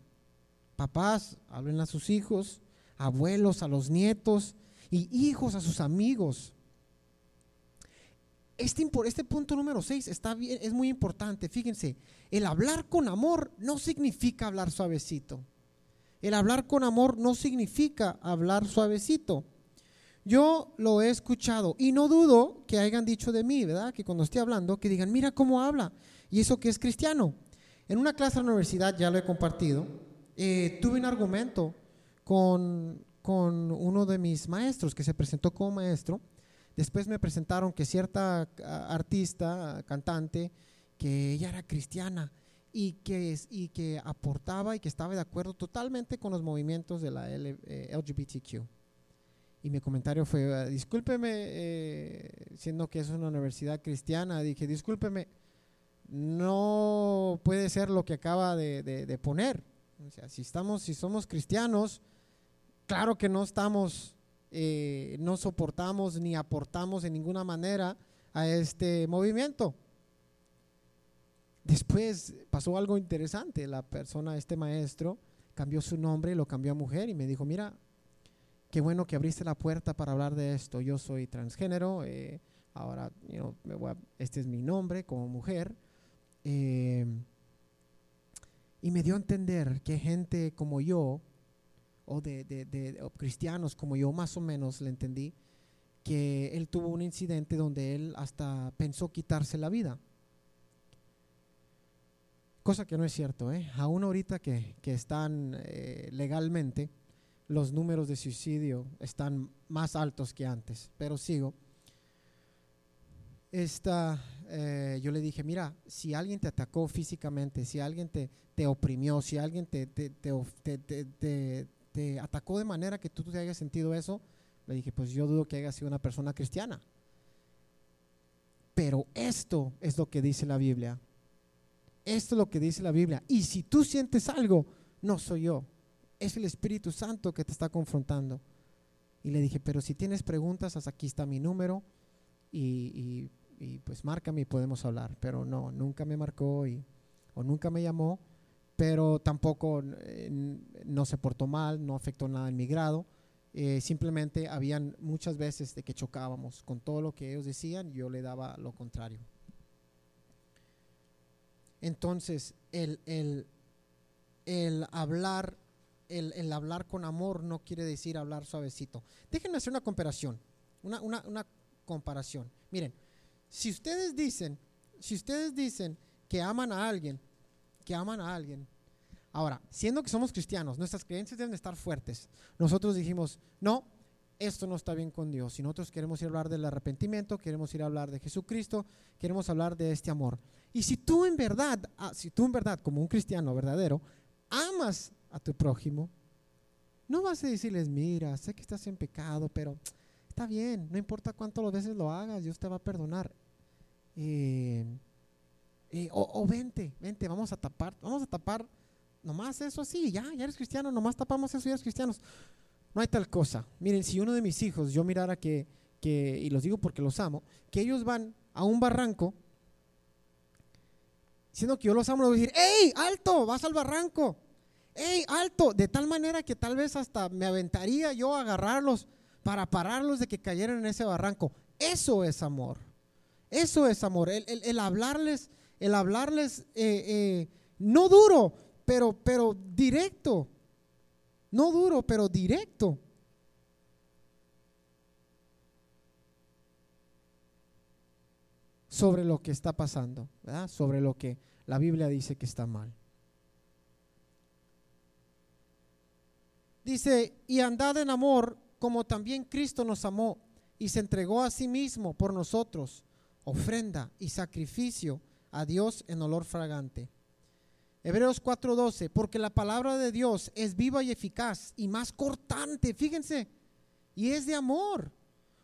Speaker 1: Papás, hablen a sus hijos, abuelos a los nietos y hijos a sus amigos. Este, este punto número 6 está bien, es muy importante. Fíjense, el hablar con amor no significa hablar suavecito. El hablar con amor no significa hablar suavecito. Yo lo he escuchado y no dudo que hayan dicho de mí, ¿verdad? Que cuando esté hablando, que digan, mira cómo habla. Y eso que es cristiano. En una clase de la universidad, ya lo he compartido, eh, tuve un argumento con, con uno de mis maestros que se presentó como maestro Después me presentaron que cierta artista, cantante, que ella era cristiana y que, y que aportaba y que estaba de acuerdo totalmente con los movimientos de la LGBTQ. Eh, y mi comentario fue, ah, discúlpeme, eh, siendo que es una universidad cristiana, dije, discúlpeme, no puede ser lo que acaba de, de poner. O sea, si, estamos, si somos cristianos, claro que no estamos eh, no soportamos ni aportamos en ninguna manera a este movimiento. Después pasó algo interesante, la persona, este maestro, cambió su nombre, lo cambió a mujer y me dijo, mira, qué bueno que abriste la puerta para hablar de esto, yo soy transgénero, eh, ahora este es mi nombre como mujer. Eh, y me dio a entender que gente como yo, o de, cristianos como yo más o menos le entendí, que él tuvo un incidente donde él hasta pensó quitarse la vida. Cosa que no es cierto, ¿eh? Aún ahorita que, están eh, legalmente, los números de suicidio están más altos que antes, pero sigo. Esta, eh, yo le dije, mira, si alguien te atacó físicamente, si alguien te, te oprimió, si alguien te, te, te te atacó de manera que tú te hayas sentido eso, le dije, pues yo dudo que haya sido una persona cristiana. Pero esto es lo que dice la Biblia. Esto es lo que dice la Biblia. Y si tú sientes algo, no soy yo. Es el Espíritu Santo que te está confrontando. Y le dije, pero si tienes preguntas, hasta aquí está mi número y, pues márcame y podemos hablar. Pero no, nunca me marcó y, o nunca me llamó pero tampoco eh, no se portó mal, no afectó nada en mi grado. Eh, simplemente habían muchas veces de que chocábamos con todo lo que ellos decían, yo le daba lo contrario. Entonces, el,
Speaker 2: el hablar, el, el hablar con amor no quiere decir hablar suavecito. Déjenme hacer una comparación, una, una, comparación. Miren, si ustedes dicen, si ustedes dicen que aman a alguien, que aman a alguien, ahora, siendo que somos cristianos, nuestras creencias deben estar fuertes. Nosotros dijimos, no, esto no está bien con Dios. Si nosotros queremos ir a hablar del arrepentimiento, queremos ir a hablar de Jesucristo, queremos hablar de este amor. Y si tú en verdad, ah, si tú en verdad, como un cristiano verdadero, amas a tu prójimo, no vas a decirles, mira, sé que estás en pecado, pero está bien, no importa cuántas veces lo hagas, Dios te va a perdonar. Eh, eh, o, vente, vente, vamos a tapar, vamos a tapar nomás eso así, ya, ya eres cristiano, nomás tapamos eso y eres cristianos. No hay tal cosa. Miren, si uno de mis hijos, yo mirara que, que, y los digo porque los amo, que ellos van a un barranco, siendo que yo los amo, voy a decir, ¡Ey, alto! Vas al barranco. ¡Ey, alto! De tal manera que tal vez hasta me aventaría yo a agarrarlos para pararlos de que cayeran en ese barranco. Eso es amor. Eso es amor. El, el, el hablarles, el hablarles eh, eh, no duro, pero, pero directo. No duro, pero directo. Sobre lo que está pasando, ¿verdad? sobre lo que la Biblia dice que está mal. Dice, y andad en amor como también Cristo nos amó y se entregó a sí mismo por nosotros, ofrenda y sacrificio a Dios en olor fragante. Hebreos 4:12, porque la palabra de Dios es viva y eficaz y más cortante, fíjense, y es de amor,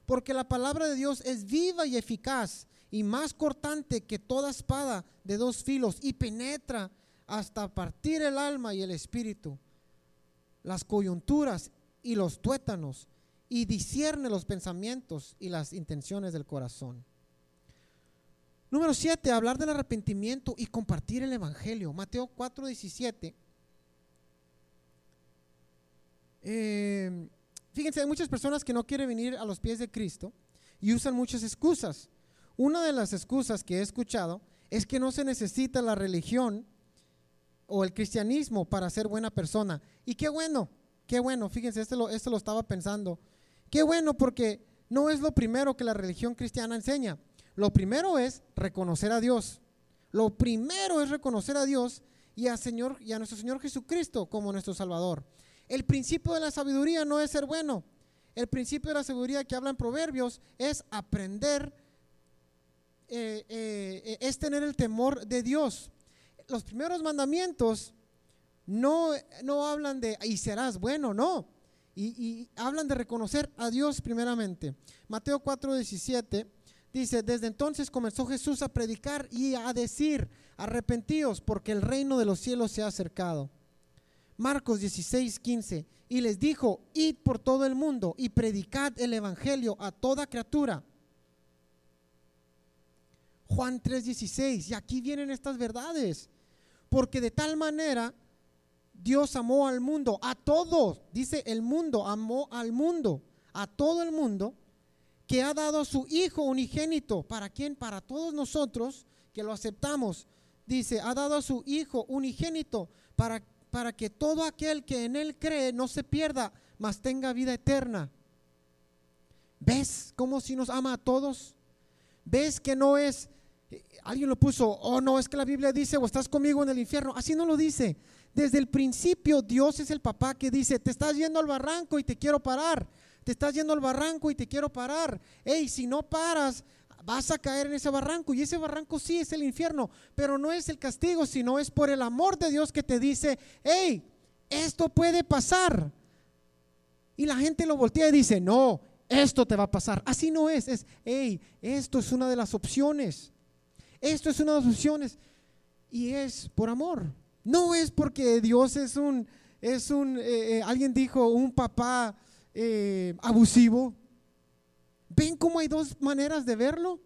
Speaker 2: porque la palabra de Dios es viva y eficaz y más cortante que toda espada de dos filos y penetra hasta partir el alma y el espíritu, las coyunturas y los tuétanos, y discierne los pensamientos y las intenciones del corazón. Número 7, hablar del arrepentimiento y compartir el Evangelio. Mateo 4, 17. Eh, fíjense, hay muchas personas que no quieren venir a los pies de Cristo y usan muchas excusas. Una de las excusas que he escuchado es que no se necesita la religión o el cristianismo para ser buena persona. Y qué bueno, qué bueno, fíjense, esto lo, estaba pensando. Qué bueno porque no es lo primero que la religión cristiana enseña. Lo primero es reconocer a Dios. Lo primero es reconocer a Dios y a, Señor, y a nuestro Señor Jesucristo como nuestro Salvador. El principio de la sabiduría no es ser bueno. El principio de la sabiduría que habla en Proverbios es aprender, eh, eh, es tener el temor de Dios. Los primeros mandamientos no, no hablan de y serás bueno, no. Y, y hablan de reconocer a Dios primeramente. Mateo 4, 17 Dice, desde entonces comenzó Jesús a predicar y a decir, arrepentíos porque el reino de los cielos se ha acercado. Marcos 16, 15. Y les dijo, id por todo el mundo y predicad el Evangelio a toda criatura. Juan 3, 16. Y aquí vienen estas verdades. Porque de tal manera Dios amó al mundo, a todos, dice el mundo, amó al mundo, a todo el mundo que ha dado a su Hijo unigénito. ¿Para quién? Para todos nosotros que lo aceptamos. Dice, ha dado a su Hijo unigénito para, para que todo aquel que en Él cree no se pierda, mas tenga vida eterna. ¿Ves cómo si nos ama a todos? ¿Ves que no es, alguien lo puso, oh no, es que la Biblia dice, o estás conmigo en el infierno? Así no lo dice. Desde el principio Dios es el papá que dice, te estás yendo al barranco y te quiero parar te estás yendo al barranco y te quiero parar. Hey, si no paras, vas a caer en ese barranco. Y ese barranco sí es el infierno, pero no es el castigo, sino es por el amor de Dios que te dice, hey, esto puede pasar. Y la gente lo voltea y dice, no, esto te va a pasar. Así no es, es, hey, esto es una de las opciones. Esto es una de las opciones. Y es por amor. No es porque Dios es un, es un, eh, eh, alguien dijo, un papá eh, abusivo. ¿Ven cómo hay dos maneras de verlo?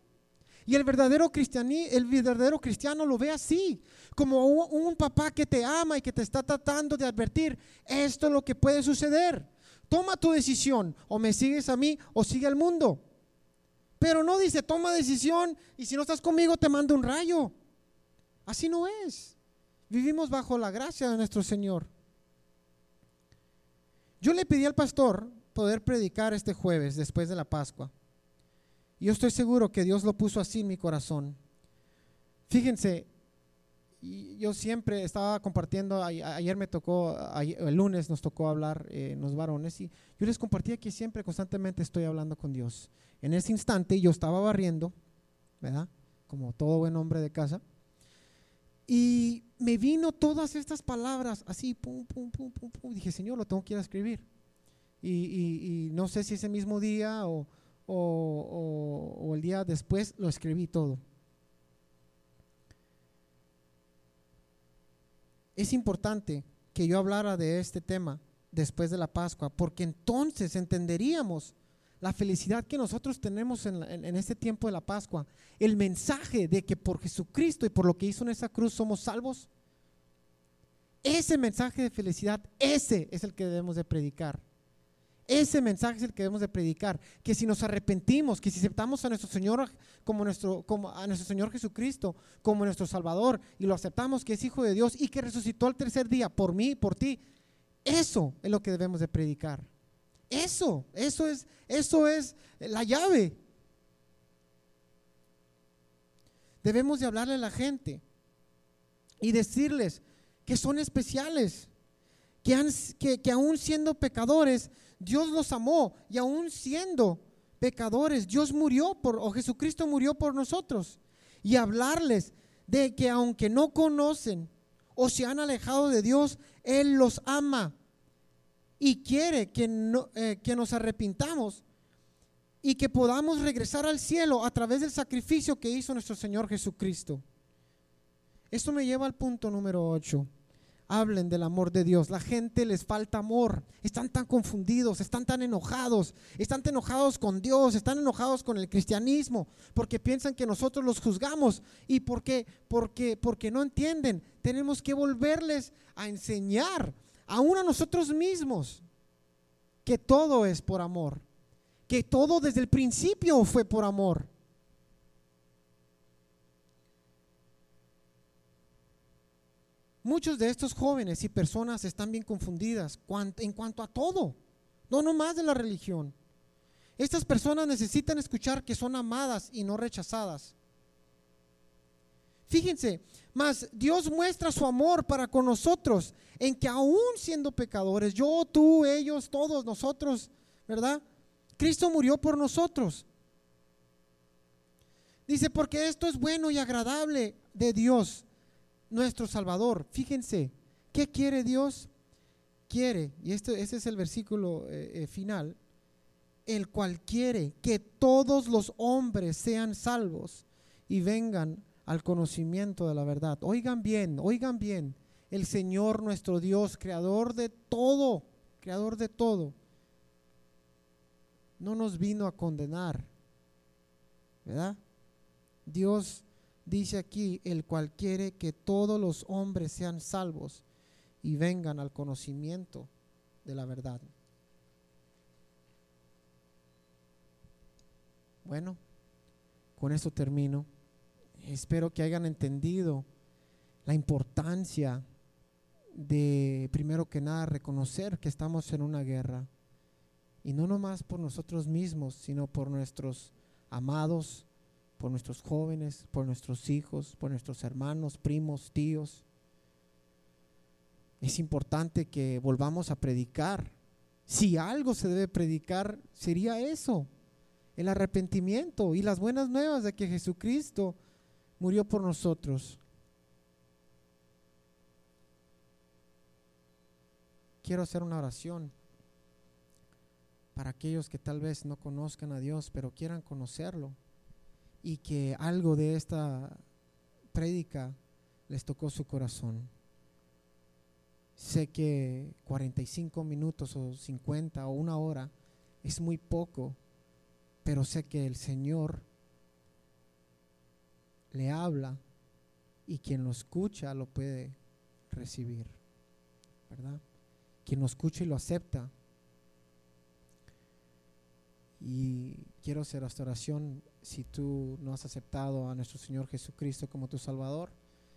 Speaker 2: Y el verdadero, cristianí, el verdadero cristiano lo ve así, como un, un, papá que te ama y que te está tratando de advertir, esto es lo que puede suceder. Toma tu decisión, o me sigues a mí o sigue al mundo. Pero no dice, toma decisión y si no estás conmigo te mando un rayo. Así no es. vivimos bajo la gracia de nuestro Señor. Yo le pedí al pastor poder predicar este jueves después de la Pascua. Yo estoy seguro que Dios lo puso así en mi corazón. Fíjense, yo siempre estaba compartiendo, ayer me tocó, el lunes nos tocó hablar eh, los varones y yo les compartía que siempre constantemente estoy hablando con Dios. En ese instante yo estaba barriendo, ¿verdad? Como todo buen hombre de casa. Y me vino todas estas palabras así, pum, pum, pum, pum, pum. Dije, Señor, lo tengo que ir a escribir. Y, no sé si ese mismo día o, o el día después lo escribí todo. Es importante que yo hablara de este tema después de la Pascua, porque entonces entenderíamos la felicidad que nosotros tenemos en, este tiempo de la Pascua, el mensaje de que por Jesucristo y por lo que hizo en esa cruz somos salvos, ese mensaje de felicidad, ese es el que debemos de predicar. Ese mensaje es el que debemos de predicar, que si nos arrepentimos, que si aceptamos a nuestro Señor como nuestro como a nuestro Señor Jesucristo como nuestro Salvador y lo aceptamos que es hijo de Dios y que resucitó al tercer día por mí, por ti, eso es lo que debemos de predicar. Eso, eso es, eso es la llave. Debemos de hablarle a la gente y decirles que son especiales, que, han, que, que aún siendo pecadores, Dios los amó y aún siendo pecadores, Dios murió por, o Jesucristo murió por nosotros. Y hablarles de que aunque no conocen o se han alejado de Dios, Él los ama y quiere que, eh, que nos arrepintamos y que podamos regresar al cielo a través del sacrificio que hizo nuestro Señor Jesucristo. Esto me lleva al punto número 8. Hablen del amor de Dios. La gente les falta amor. Están tan confundidos, están tan enojados, están tan enojados con Dios, están enojados con el cristianismo, porque piensan que nosotros los juzgamos y porque, porque, porque no entienden. Tenemos que volverles a enseñar aún a nosotros mismos, que todo es por amor, que todo desde el principio fue por amor. Muchos de estos jóvenes y personas están bien confundidas en cuanto a todo, no nomás de la religión. Estas personas necesitan escuchar que son amadas y no rechazadas. Fíjense, mas Dios muestra su amor para con nosotros en que aún siendo pecadores, yo, tú, ellos, todos nosotros, ¿verdad? Cristo murió por nosotros. Dice, porque esto es bueno y agradable de Dios, nuestro Salvador. Fíjense, ¿qué quiere Dios? Quiere, y este, es el versículo eh, eh, final, el cual quiere que todos los hombres sean salvos y vengan al conocimiento de la verdad. Oigan bien, oigan bien, el Señor nuestro Dios, creador de todo, creador de todo, no nos vino a condenar, ¿verdad? Dios dice aquí, el cual quiere que todos los hombres sean salvos y vengan al conocimiento de la verdad. Bueno, con esto termino. Espero que hayan entendido la importancia de, primero que nada, reconocer que estamos en una guerra. Y no nomás por nosotros mismos, sino por nuestros amados, por nuestros jóvenes, por nuestros hijos, por nuestros hermanos, primos, tíos. Es importante que volvamos a predicar. Si algo se debe predicar, sería eso, el arrepentimiento y las buenas nuevas de que Jesucristo murió por nosotros. Quiero hacer una oración para aquellos que tal vez no conozcan a Dios, pero quieran conocerlo y que algo de esta prédica les tocó su corazón. Sé que 45 minutos o 50 o una hora es muy poco, pero sé que el Señor le habla y quien lo escucha lo puede recibir, ¿verdad? Quien lo escucha y lo acepta. Y quiero hacer esta oración si tú no has aceptado a nuestro Señor Jesucristo como tu Salvador.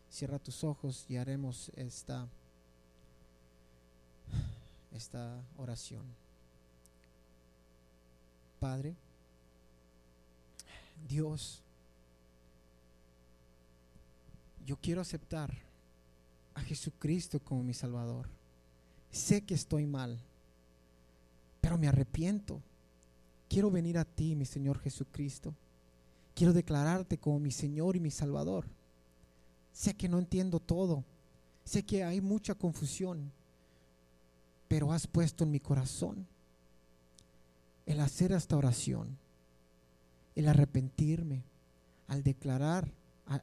Speaker 2: Cierra tus ojos y haremos esta, esta oración. Padre, Dios, yo quiero aceptar a Jesucristo como mi Salvador. Sé que estoy mal, pero me arrepiento. Quiero venir a ti, mi Señor Jesucristo. Quiero declararte como mi Señor y mi Salvador. Sé que no entiendo todo. Sé que hay mucha confusión. Pero has puesto en mi corazón el hacer esta oración, el arrepentirme, al declarar, a,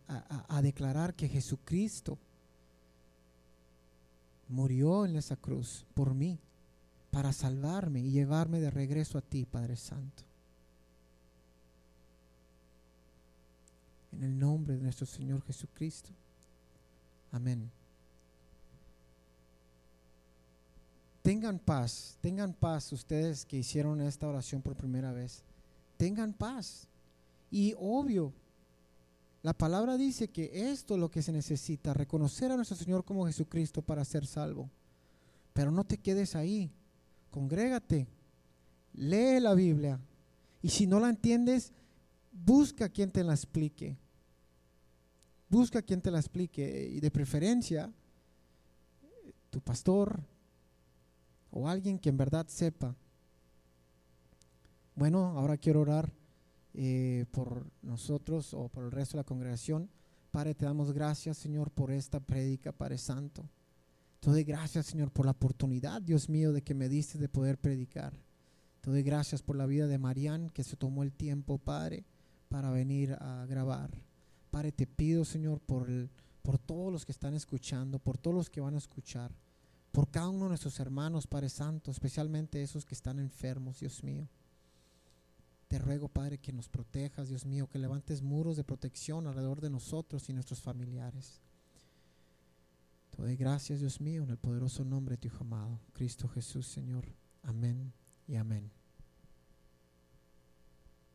Speaker 2: a declarar que Jesucristo murió en esa cruz por mí, para salvarme y llevarme de regreso a ti, Padre Santo. En el nombre de nuestro Señor Jesucristo. Amén. Tengan paz, tengan paz ustedes que hicieron esta oración por primera vez. Tengan paz. Y obvio, la palabra dice que esto es lo que se necesita, reconocer a nuestro Señor como Jesucristo para ser salvo. Pero no te quedes ahí, congrégate, lee la Biblia y si no la entiendes, busca quien te la explique. Busca quien te la explique y de preferencia tu pastor o alguien que en verdad sepa. Bueno, ahora quiero orar eh, por nosotros o por el resto de la congregación. Padre, te damos gracias, Señor, por esta prédica, Padre Santo. Te doy gracias, Señor, por la oportunidad, Dios mío, de que me diste de poder predicar. Te doy gracias por la vida de Marián, que se tomó el tiempo, Padre, para venir a grabar. Padre, te pido, Señor, por, por todos los que están escuchando, por todos los que van a escuchar, por cada uno de nuestros hermanos, Padre Santo, especialmente esos que están enfermos, Dios mío. Te ruego, Padre, que nos protejas, Dios mío, que levantes muros de protección alrededor de nosotros y nuestros familiares. Te doy gracias, Dios mío, en el poderoso nombre de tu Hijo amado, Cristo Jesús, Señor. Amén y amén.